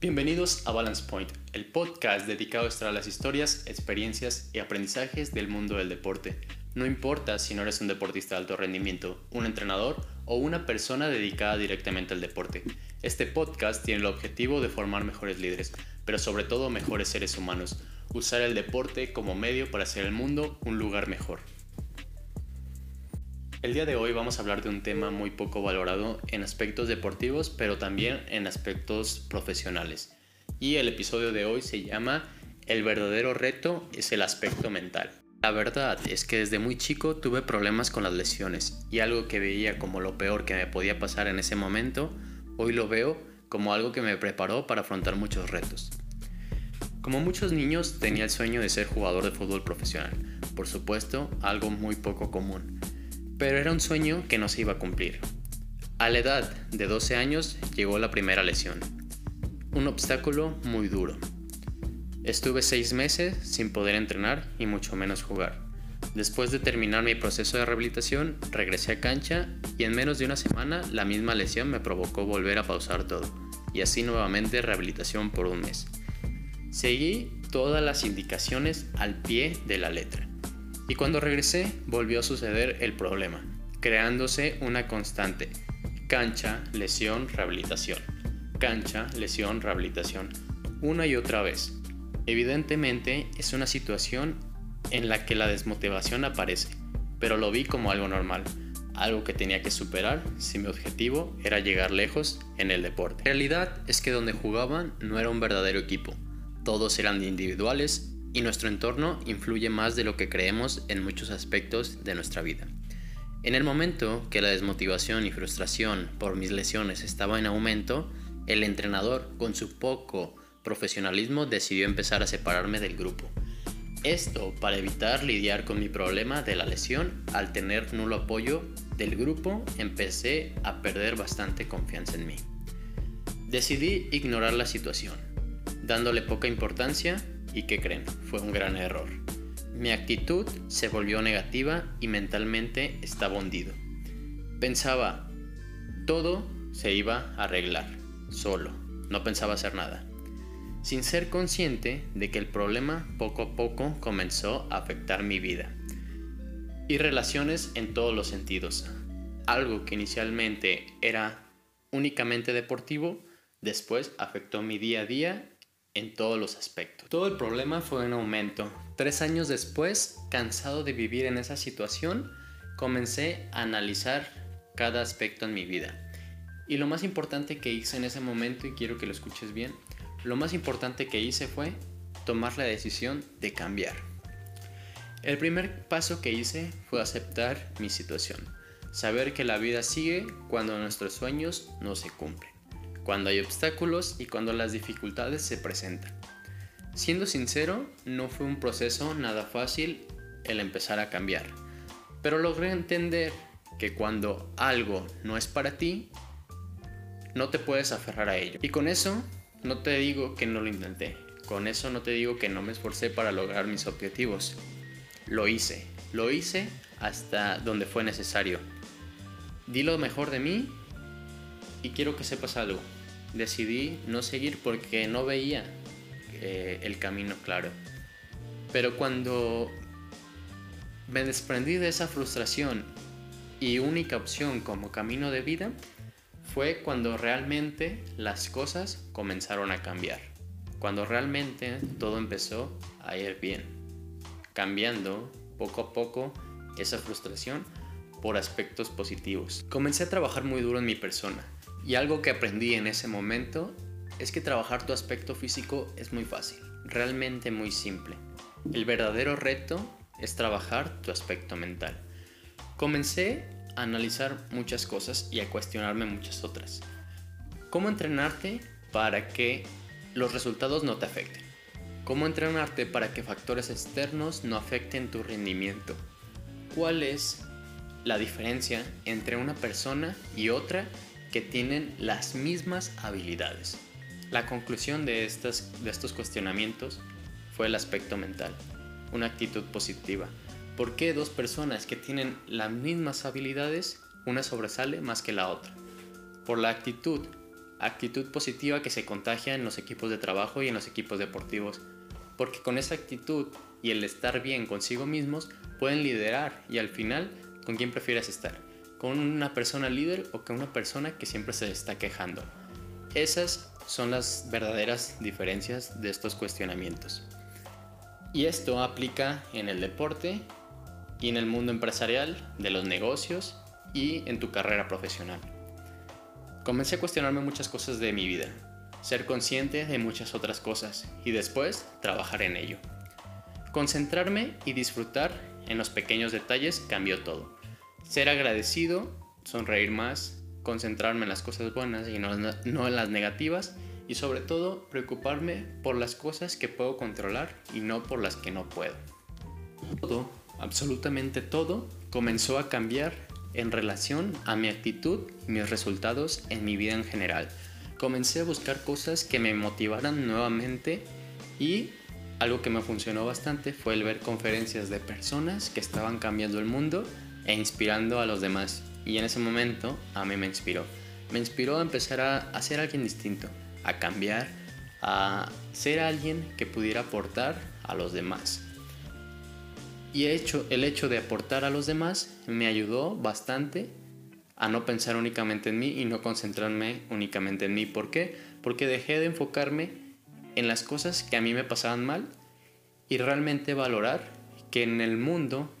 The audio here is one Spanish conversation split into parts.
Bienvenidos a Balance Point, el podcast dedicado a extraer las historias, experiencias y aprendizajes del mundo del deporte. No importa si no eres un deportista de alto rendimiento, un entrenador o una persona dedicada directamente al deporte. Este podcast tiene el objetivo de formar mejores líderes, pero sobre todo mejores seres humanos. Usar el deporte como medio para hacer el mundo un lugar mejor. El día de hoy vamos a hablar de un tema muy poco valorado en aspectos deportivos, pero también en aspectos profesionales. Y el episodio de hoy se llama El verdadero reto es el aspecto mental. La verdad es que desde muy chico tuve problemas con las lesiones y algo que veía como lo peor que me podía pasar en ese momento, hoy lo veo como algo que me preparó para afrontar muchos retos. Como muchos niños tenía el sueño de ser jugador de fútbol profesional, por supuesto algo muy poco común pero era un sueño que no se iba a cumplir. A la edad de 12 años llegó la primera lesión, un obstáculo muy duro. Estuve seis meses sin poder entrenar y mucho menos jugar. Después de terminar mi proceso de rehabilitación, regresé a cancha y en menos de una semana la misma lesión me provocó volver a pausar todo y así nuevamente rehabilitación por un mes. Seguí todas las indicaciones al pie de la letra. Y cuando regresé volvió a suceder el problema, creándose una constante. Cancha, lesión, rehabilitación. Cancha, lesión, rehabilitación. Una y otra vez. Evidentemente es una situación en la que la desmotivación aparece, pero lo vi como algo normal, algo que tenía que superar si mi objetivo era llegar lejos en el deporte. La realidad es que donde jugaban no era un verdadero equipo, todos eran individuales y nuestro entorno influye más de lo que creemos en muchos aspectos de nuestra vida. En el momento que la desmotivación y frustración por mis lesiones estaba en aumento, el entrenador, con su poco profesionalismo, decidió empezar a separarme del grupo. Esto para evitar lidiar con mi problema de la lesión, al tener nulo apoyo del grupo, empecé a perder bastante confianza en mí. Decidí ignorar la situación, dándole poca importancia ¿Y qué creen? Fue un gran error. Mi actitud se volvió negativa y mentalmente estaba hundido. Pensaba, todo se iba a arreglar, solo, no pensaba hacer nada. Sin ser consciente de que el problema poco a poco comenzó a afectar mi vida. Y relaciones en todos los sentidos. Algo que inicialmente era únicamente deportivo, después afectó mi día a día en todos los aspectos. Todo el problema fue en aumento. Tres años después, cansado de vivir en esa situación, comencé a analizar cada aspecto en mi vida. Y lo más importante que hice en ese momento, y quiero que lo escuches bien, lo más importante que hice fue tomar la decisión de cambiar. El primer paso que hice fue aceptar mi situación, saber que la vida sigue cuando nuestros sueños no se cumplen cuando hay obstáculos y cuando las dificultades se presentan. Siendo sincero, no fue un proceso nada fácil el empezar a cambiar, pero logré entender que cuando algo no es para ti, no te puedes aferrar a ello. Y con eso no te digo que no lo intenté, con eso no te digo que no me esforcé para lograr mis objetivos. Lo hice, lo hice hasta donde fue necesario. Di lo mejor de mí y quiero que sepas algo decidí no seguir porque no veía eh, el camino claro. Pero cuando me desprendí de esa frustración y única opción como camino de vida, fue cuando realmente las cosas comenzaron a cambiar. Cuando realmente todo empezó a ir bien. Cambiando poco a poco esa frustración por aspectos positivos. Comencé a trabajar muy duro en mi persona y algo que aprendí en ese momento es que trabajar tu aspecto físico es muy fácil, realmente muy simple. El verdadero reto es trabajar tu aspecto mental. Comencé a analizar muchas cosas y a cuestionarme muchas otras. ¿Cómo entrenarte para que los resultados no te afecten? ¿Cómo entrenarte para que factores externos no afecten tu rendimiento? ¿Cuál es la diferencia entre una persona y otra que tienen las mismas habilidades. La conclusión de, estas, de estos cuestionamientos fue el aspecto mental, una actitud positiva. ¿Por qué dos personas que tienen las mismas habilidades, una sobresale más que la otra? Por la actitud actitud positiva que se contagia en los equipos de trabajo y en los equipos deportivos, porque con esa actitud y el estar bien consigo mismos pueden liderar y al final, ¿con quién prefieres estar? ¿Con una persona líder o con una persona que siempre se está quejando? Esas son las verdaderas diferencias de estos cuestionamientos. Y esto aplica en el deporte y en el mundo empresarial, de los negocios y en tu carrera profesional. Comencé a cuestionarme muchas cosas de mi vida, ser consciente de muchas otras cosas y después trabajar en ello. Concentrarme y disfrutar en los pequeños detalles cambió todo. Ser agradecido, sonreír más, concentrarme en las cosas buenas y no, en las negativas y sobre todo preocuparme por las cosas que puedo controlar y no por las que no puedo. Todo, absolutamente todo, comenzó a cambiar en relación a mi actitud mis resultados en mi vida en general. Comencé a buscar cosas que me motivaran nuevamente y algo que me funcionó bastante fue el ver conferencias de personas que estaban cambiando el mundo e inspirando a los demás. Y en ese momento a mí me inspiró. Me inspiró a empezar a, ser alguien distinto, a cambiar, a ser alguien que pudiera aportar a los demás. Y hecho, el hecho de aportar a los demás me ayudó bastante a no pensar únicamente en mí y no concentrarme únicamente en mí. ¿Por qué? Porque dejé de enfocarme en las cosas que a mí me pasaban mal y realmente valorar que en el mundo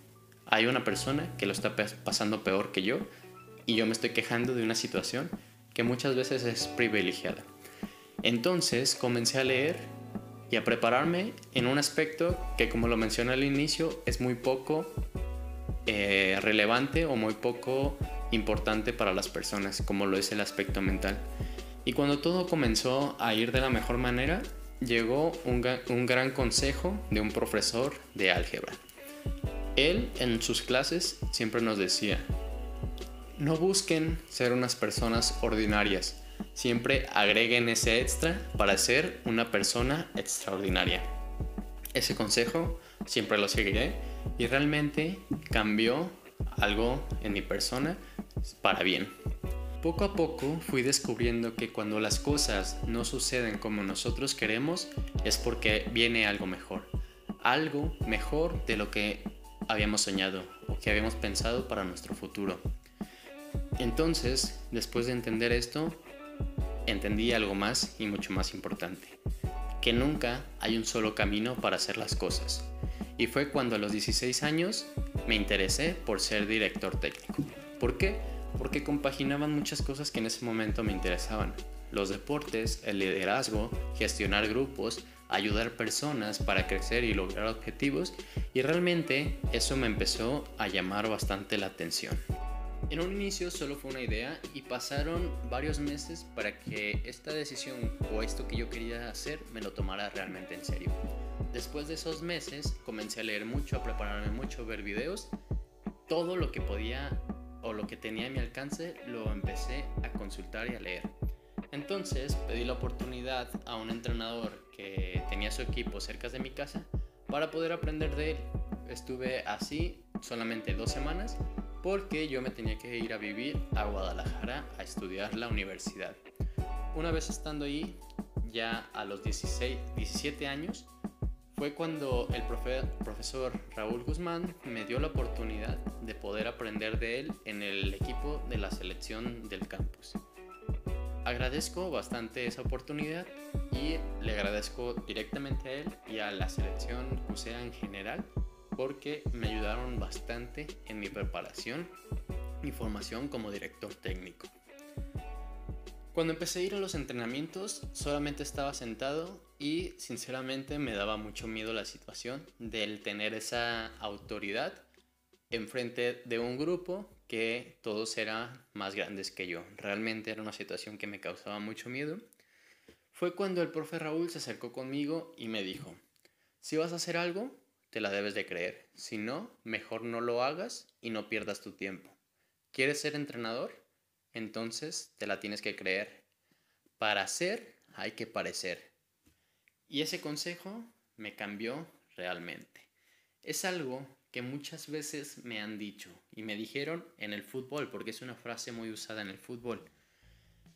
hay una persona que lo está pasando peor que yo y yo me estoy quejando de una situación que muchas veces es privilegiada. Entonces comencé a leer y a prepararme en un aspecto que como lo mencioné al inicio es muy poco eh, relevante o muy poco importante para las personas como lo es el aspecto mental. Y cuando todo comenzó a ir de la mejor manera, llegó un, un gran consejo de un profesor de álgebra. Él en sus clases siempre nos decía, no busquen ser unas personas ordinarias, siempre agreguen ese extra para ser una persona extraordinaria. Ese consejo siempre lo seguiré y realmente cambió algo en mi persona para bien. Poco a poco fui descubriendo que cuando las cosas no suceden como nosotros queremos es porque viene algo mejor. Algo mejor de lo que habíamos soñado o que habíamos pensado para nuestro futuro. Entonces, después de entender esto, entendí algo más y mucho más importante, que nunca hay un solo camino para hacer las cosas. Y fue cuando a los 16 años me interesé por ser director técnico. ¿Por qué? porque compaginaban muchas cosas que en ese momento me interesaban. Los deportes, el liderazgo, gestionar grupos, ayudar personas para crecer y lograr objetivos y realmente eso me empezó a llamar bastante la atención. En un inicio solo fue una idea y pasaron varios meses para que esta decisión o esto que yo quería hacer me lo tomara realmente en serio. Después de esos meses comencé a leer mucho, a prepararme mucho, a ver videos, todo lo que podía o lo que tenía a mi alcance lo empecé a consultar y a leer. Entonces pedí la oportunidad a un entrenador tenía su equipo cerca de mi casa para poder aprender de él. Estuve así solamente dos semanas porque yo me tenía que ir a vivir a Guadalajara a estudiar la universidad. Una vez estando ahí, ya a los 16, 17 años, fue cuando el profesor Raúl Guzmán me dio la oportunidad de poder aprender de él en el equipo de la selección del campus. Agradezco bastante esa oportunidad y le agradezco directamente a él y a la selección UCEA en general porque me ayudaron bastante en mi preparación y formación como director técnico. Cuando empecé a ir a los entrenamientos, solamente estaba sentado y sinceramente me daba mucho miedo la situación del tener esa autoridad enfrente de un grupo que todos eran más grandes que yo. Realmente era una situación que me causaba mucho miedo. Fue cuando el profe Raúl se acercó conmigo y me dijo, si vas a hacer algo, te la debes de creer. Si no, mejor no lo hagas y no pierdas tu tiempo. ¿Quieres ser entrenador? entonces te la tienes que creer. Para ser hay que parecer. Y ese consejo me cambió realmente. Es algo que muchas veces me han dicho y me dijeron en el fútbol, porque es una frase muy usada en el fútbol.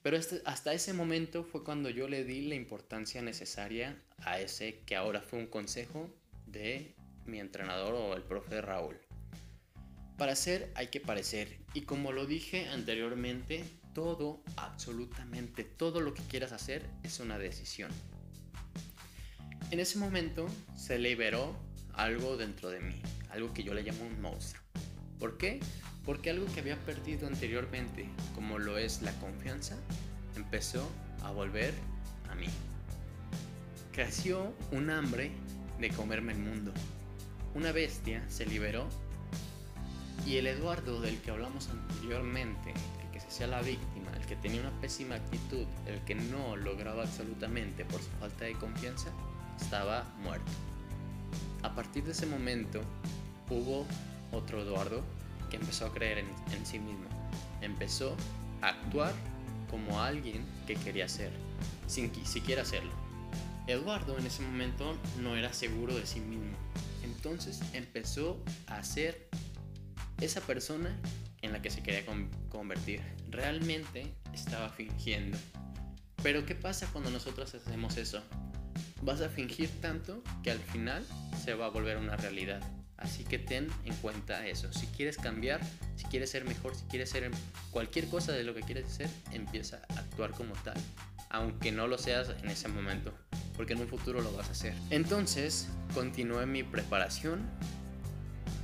Pero este, hasta ese momento fue cuando yo le di la importancia necesaria a ese que ahora fue un consejo de mi entrenador o el profe Raúl. Para ser hay que parecer y como lo dije anteriormente, todo, absolutamente todo lo que quieras hacer es una decisión. En ese momento se liberó algo dentro de mí, algo que yo le llamo un monstruo. ¿Por qué? Porque algo que había perdido anteriormente, como lo es la confianza, empezó a volver a mí. Creció un hambre de comerme el mundo. Una bestia se liberó y el Eduardo del que hablamos anteriormente, el que se hacía la víctima, el que tenía una pésima actitud, el que no lograba absolutamente por su falta de confianza, estaba muerto. A partir de ese momento hubo otro Eduardo que empezó a creer en, sí mismo. Empezó a actuar como alguien que quería ser, sin siquiera hacerlo. Eduardo en ese momento no era seguro de sí mismo. Entonces empezó a ser esa persona en la que se quería convertir. Realmente estaba fingiendo. Pero ¿qué pasa cuando nosotros hacemos eso? Vas a fingir tanto que al final se va a volver una realidad. Así que ten en cuenta eso. Si quieres cambiar, si quieres ser mejor, si quieres ser cualquier cosa de lo que quieres hacer, empieza a actuar como tal. Aunque no lo seas en ese momento, porque en un futuro lo vas a hacer. Entonces, continué mi preparación.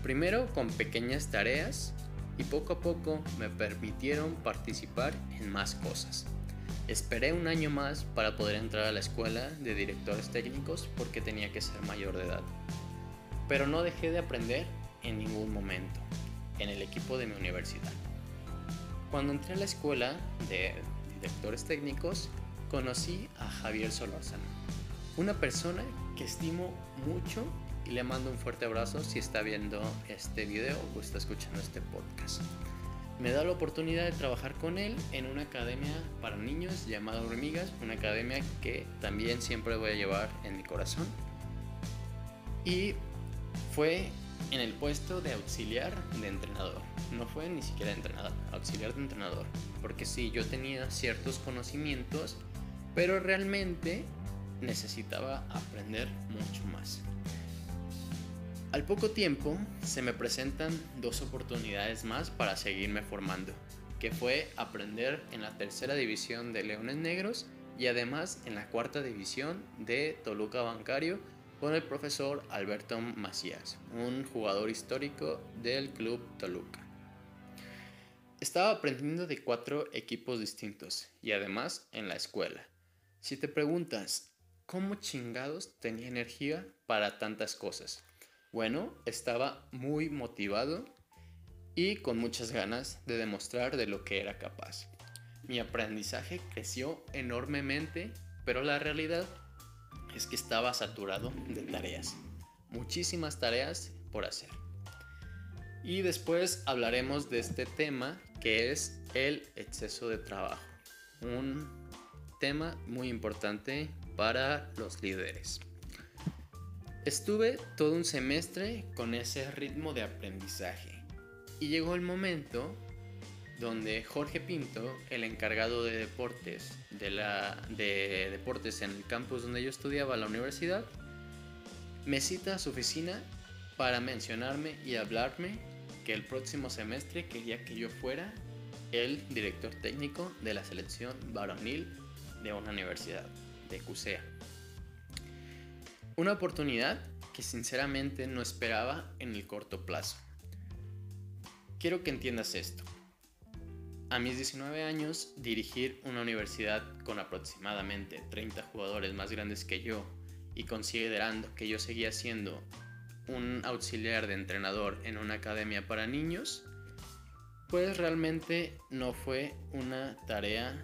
Primero con pequeñas tareas y poco a poco me permitieron participar en más cosas. Esperé un año más para poder entrar a la escuela de directores técnicos porque tenía que ser mayor de edad. Pero no dejé de aprender en ningún momento en el equipo de mi universidad. Cuando entré a la escuela de directores técnicos, conocí a Javier Solórzano, una persona que estimo mucho y le mando un fuerte abrazo si está viendo este video o está escuchando este podcast. Me da la oportunidad de trabajar con él en una academia para niños llamada Hormigas, una academia que también siempre voy a llevar en mi corazón. Y fue en el puesto de auxiliar de entrenador. No fue ni siquiera entrenador, auxiliar de entrenador. Porque sí, yo tenía ciertos conocimientos, pero realmente necesitaba aprender mucho más. Al poco tiempo se me presentan dos oportunidades más para seguirme formando, que fue aprender en la tercera división de Leones Negros y además en la cuarta división de Toluca Bancario con el profesor Alberto Macías, un jugador histórico del club Toluca. Estaba aprendiendo de cuatro equipos distintos y además en la escuela. Si te preguntas, ¿cómo chingados tenía energía para tantas cosas? Bueno, estaba muy motivado y con muchas ganas de demostrar de lo que era capaz. Mi aprendizaje creció enormemente, pero la realidad es que estaba saturado de tareas, muchísimas tareas por hacer. Y después hablaremos de este tema que es el exceso de trabajo, un tema muy importante para los líderes. Estuve todo un semestre con ese ritmo de aprendizaje y llegó el momento donde Jorge Pinto, el encargado de deportes de, la, de deportes en el campus donde yo estudiaba la universidad, me cita a su oficina para mencionarme y hablarme que el próximo semestre quería que yo fuera el director técnico de la selección varonil de una universidad, de CUSEA. Una oportunidad que sinceramente no esperaba en el corto plazo. Quiero que entiendas esto. A mis 19 años, dirigir una universidad con aproximadamente 30 jugadores más grandes que yo y considerando que yo seguía siendo un auxiliar de entrenador en una academia para niños, pues realmente no fue una tarea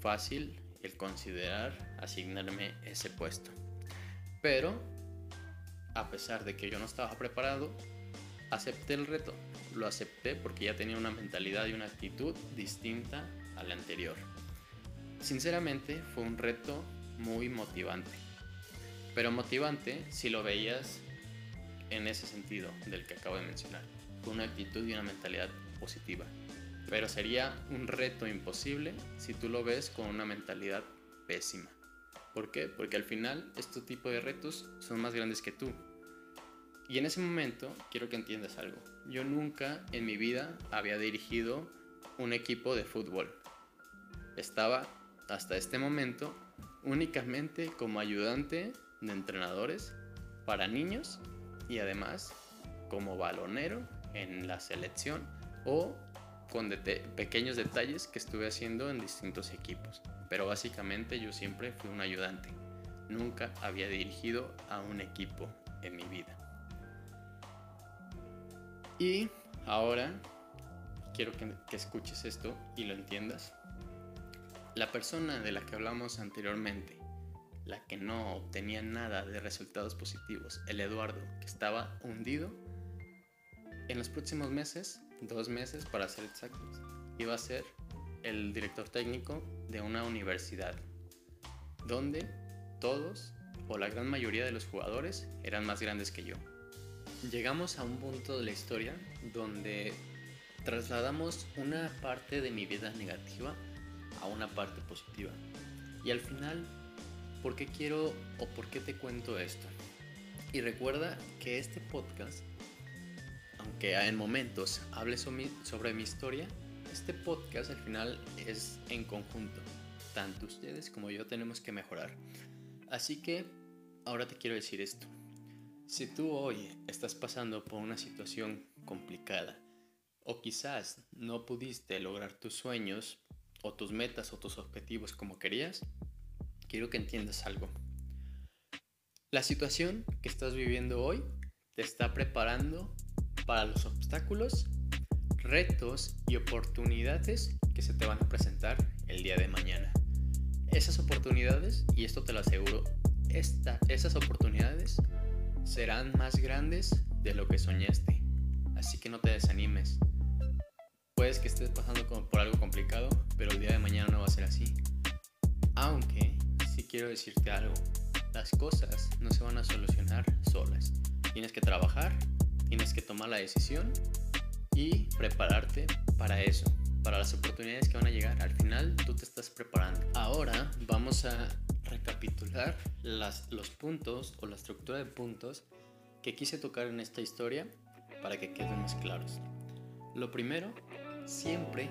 fácil el considerar asignarme ese puesto. Pero, a pesar de que yo no estaba preparado, acepté el reto lo acepté porque ya tenía una mentalidad y una actitud distinta a la anterior. Sinceramente fue un reto muy motivante, pero motivante si lo veías en ese sentido del que acabo de mencionar, con una actitud y una mentalidad positiva. pero sería un reto imposible si tú lo ves con una mentalidad pésima. ¿Por qué? Porque al final este tipo de retos son más grandes que tú. Y en ese momento quiero que entiendas algo. Yo nunca en mi vida había dirigido un equipo de fútbol. Estaba hasta este momento únicamente como ayudante de entrenadores para niños y además como balonero en la selección o con pequeños detalles que estuve haciendo en distintos equipos. Pero básicamente yo siempre fui un ayudante. Nunca había dirigido a un equipo en mi vida. Y ahora quiero que, escuches esto y lo entiendas. La persona de la que hablamos anteriormente, la que no obtenía nada de resultados positivos, el Eduardo, que estaba hundido, en los próximos meses, dos meses para ser exactos, iba a ser el director técnico de una universidad, donde todos o la gran mayoría de los jugadores eran más grandes que yo. Llegamos a un punto de la historia donde trasladamos una parte de mi vida negativa a una parte positiva. Y al final, ¿por qué quiero o por qué te cuento esto? Y recuerda que este podcast, aunque en momentos hable sobre mi historia, este podcast al final es en conjunto. Tanto ustedes como yo tenemos que mejorar. Así que ahora te quiero decir esto. Si tú hoy estás pasando por una situación complicada o quizás no pudiste lograr tus sueños o tus metas o tus objetivos como querías, quiero que entiendas algo. La situación que estás viviendo hoy te está preparando para los obstáculos, retos y oportunidades que se te van a presentar el día de mañana. Esas oportunidades, y esto te lo aseguro, esta, esas oportunidades serán más grandes de lo que soñaste. Así que no te desanimes. Puedes que estés pasando por algo complicado, pero el día de mañana no va a ser así. Aunque, si quiero decirte algo, las cosas no se van a solucionar solas. Tienes que trabajar, tienes que tomar la decisión y prepararte para eso, para las oportunidades que van a llegar. Al final tú te estás preparando. Ahora vamos a recapitular las, los puntos o la estructura de puntos que quise tocar en esta historia para que queden más claros. Lo primero, siempre,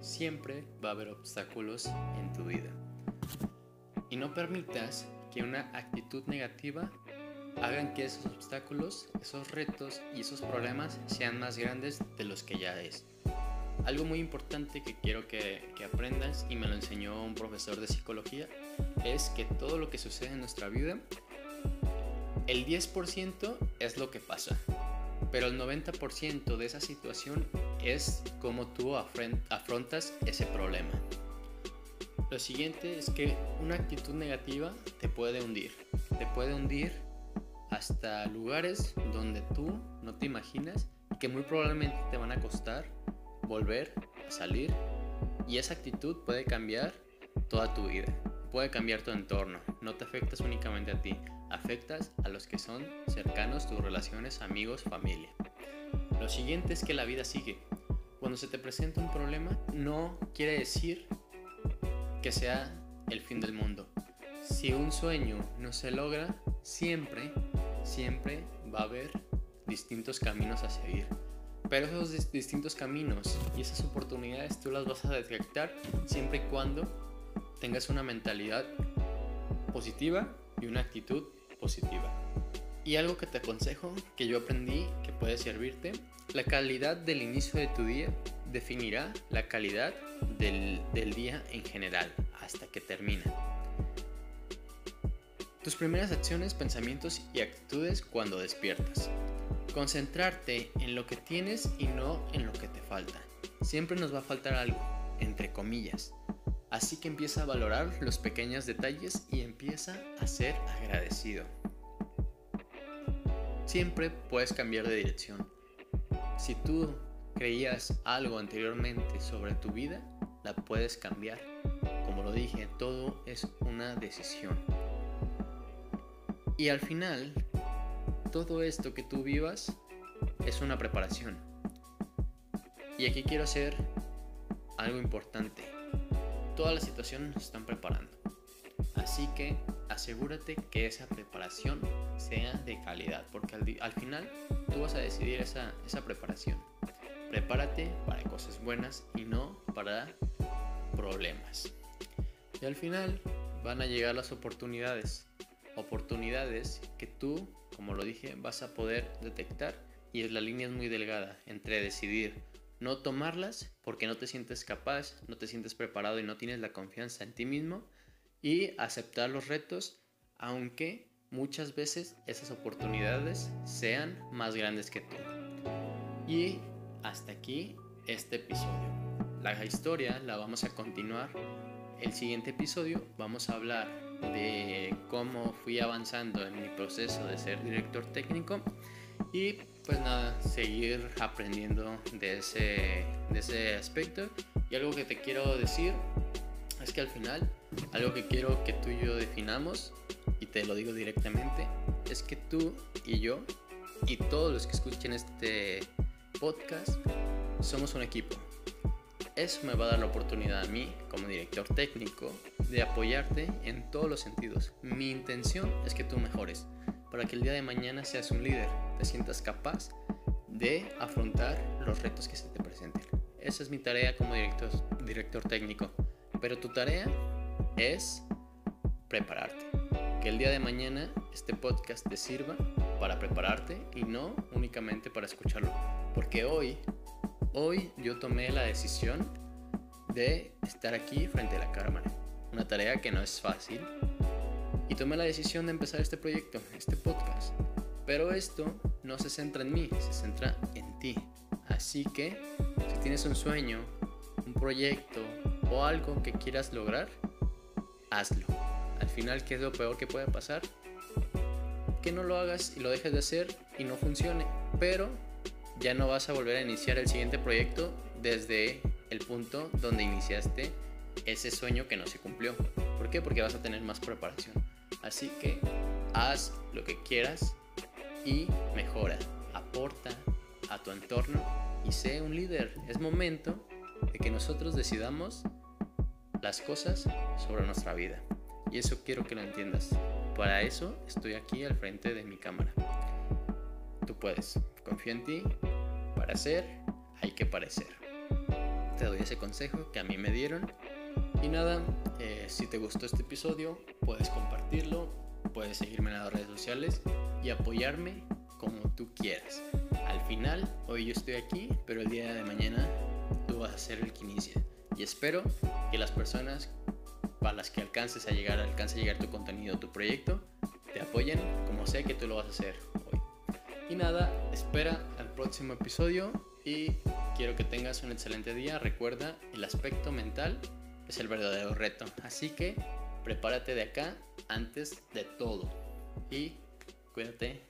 siempre va a haber obstáculos en tu vida. Y no permitas que una actitud negativa hagan que esos obstáculos, esos retos y esos problemas sean más grandes de los que ya es. Algo muy importante que quiero que, aprendas y me lo enseñó un profesor de psicología es que todo lo que sucede en nuestra vida, el 10% es lo que pasa, pero el 90% de esa situación es cómo tú afrontas ese problema. Lo siguiente es que una actitud negativa te puede hundir, te puede hundir hasta lugares donde tú no te imaginas que muy probablemente te van a costar volver salir y esa actitud puede cambiar toda tu vida, puede cambiar tu entorno, no te afectas únicamente a ti, afectas a los que son cercanos, tus relaciones, amigos, familia. Lo siguiente es que la vida sigue. Cuando se te presenta un problema, no quiere decir que sea el fin del mundo. Si un sueño no se logra, siempre, siempre va a haber distintos caminos a seguir. Pero esos distintos caminos y esas oportunidades tú las vas a detectar siempre y cuando tengas una mentalidad positiva y una actitud positiva. Y algo que te aconsejo, que yo aprendí, que puede servirte, la calidad del inicio de tu día definirá la calidad del, del día en general, hasta que termina. Tus primeras acciones, pensamientos y actitudes cuando despiertas. Concentrarte en lo que tienes y no en lo que te falta. Siempre nos va a faltar algo, entre comillas. Así que empieza a valorar los pequeños detalles y empieza a ser agradecido. Siempre puedes cambiar de dirección. Si tú creías algo anteriormente sobre tu vida, la puedes cambiar. Como lo dije, todo es una decisión. Y al final, todo esto que tú vivas es una preparación. Y aquí quiero hacer algo importante. Todas las situaciones nos están preparando. Así que asegúrate que esa preparación sea de calidad, porque al, final tú vas a decidir esa, esa preparación. Prepárate para cosas buenas y no para problemas. Y al final van a llegar las oportunidades. Oportunidades que tú, como lo dije, vas a poder detectar y la línea es muy delgada entre decidir no tomarlas porque no te sientes capaz, no te sientes preparado y no tienes la confianza en ti mismo y aceptar los retos aunque muchas veces esas oportunidades sean más grandes que tú. Y hasta aquí este episodio. La historia la vamos a continuar. El siguiente episodio vamos a hablar de cómo fui avanzando en mi proceso de ser director técnico y pues nada, seguir aprendiendo de ese, de ese aspecto. Y algo que te quiero decir es que al final, algo que quiero que tú y yo definamos, y te lo digo directamente, es que tú y yo y todos los que escuchen este podcast somos un equipo. Eso me va a dar la oportunidad a mí, como director técnico, de apoyarte en todos los sentidos. Mi intención es que tú mejores para que el día de mañana seas un líder, te sientas capaz de afrontar los retos que se te presenten. Esa es mi tarea como director, director técnico. Pero tu tarea es prepararte. Que el día de mañana este podcast te sirva para prepararte y no únicamente para escucharlo. Porque hoy, hoy yo tomé la decisión de estar aquí frente a la cámara. Una tarea que no es fácil, y tomé la decisión de empezar este proyecto, este podcast. Pero esto no se centra en mí, se centra en ti. Así que si tienes un sueño, un proyecto o algo que quieras lograr, hazlo. Al final, ¿qué es lo peor que puede pasar? Que no lo hagas y lo dejes de hacer y no funcione. Pero ya no vas a volver a iniciar el siguiente proyecto desde el punto donde iniciaste ese sueño que no se cumplió. ¿Por qué? Porque vas a tener más preparación. Así que haz lo que quieras y mejora, aporta a tu entorno y sé un líder. Es momento de que nosotros decidamos las cosas sobre nuestra vida. Y eso quiero que lo entiendas. Para eso estoy aquí al frente de mi cámara. Tú puedes, confía en ti. Para ser, hay que parecer. Te doy ese consejo que a mí me dieron y nada, eh, si te gustó este episodio, puedes compartirlo, puedes seguirme en las redes sociales y apoyarme como tú quieras. Al final, hoy yo estoy aquí, pero el día de mañana tú vas a ser el que inicia. Y espero que las personas para las que alcances a llegar, alcance a llegar tu contenido, tu proyecto, te apoyen como sé que tú lo vas a hacer hoy. Y nada, espera próximo episodio y quiero que tengas un excelente día. Recuerda el aspecto mental es el verdadero reto. Así que prepárate de acá antes de todo. Y cuídate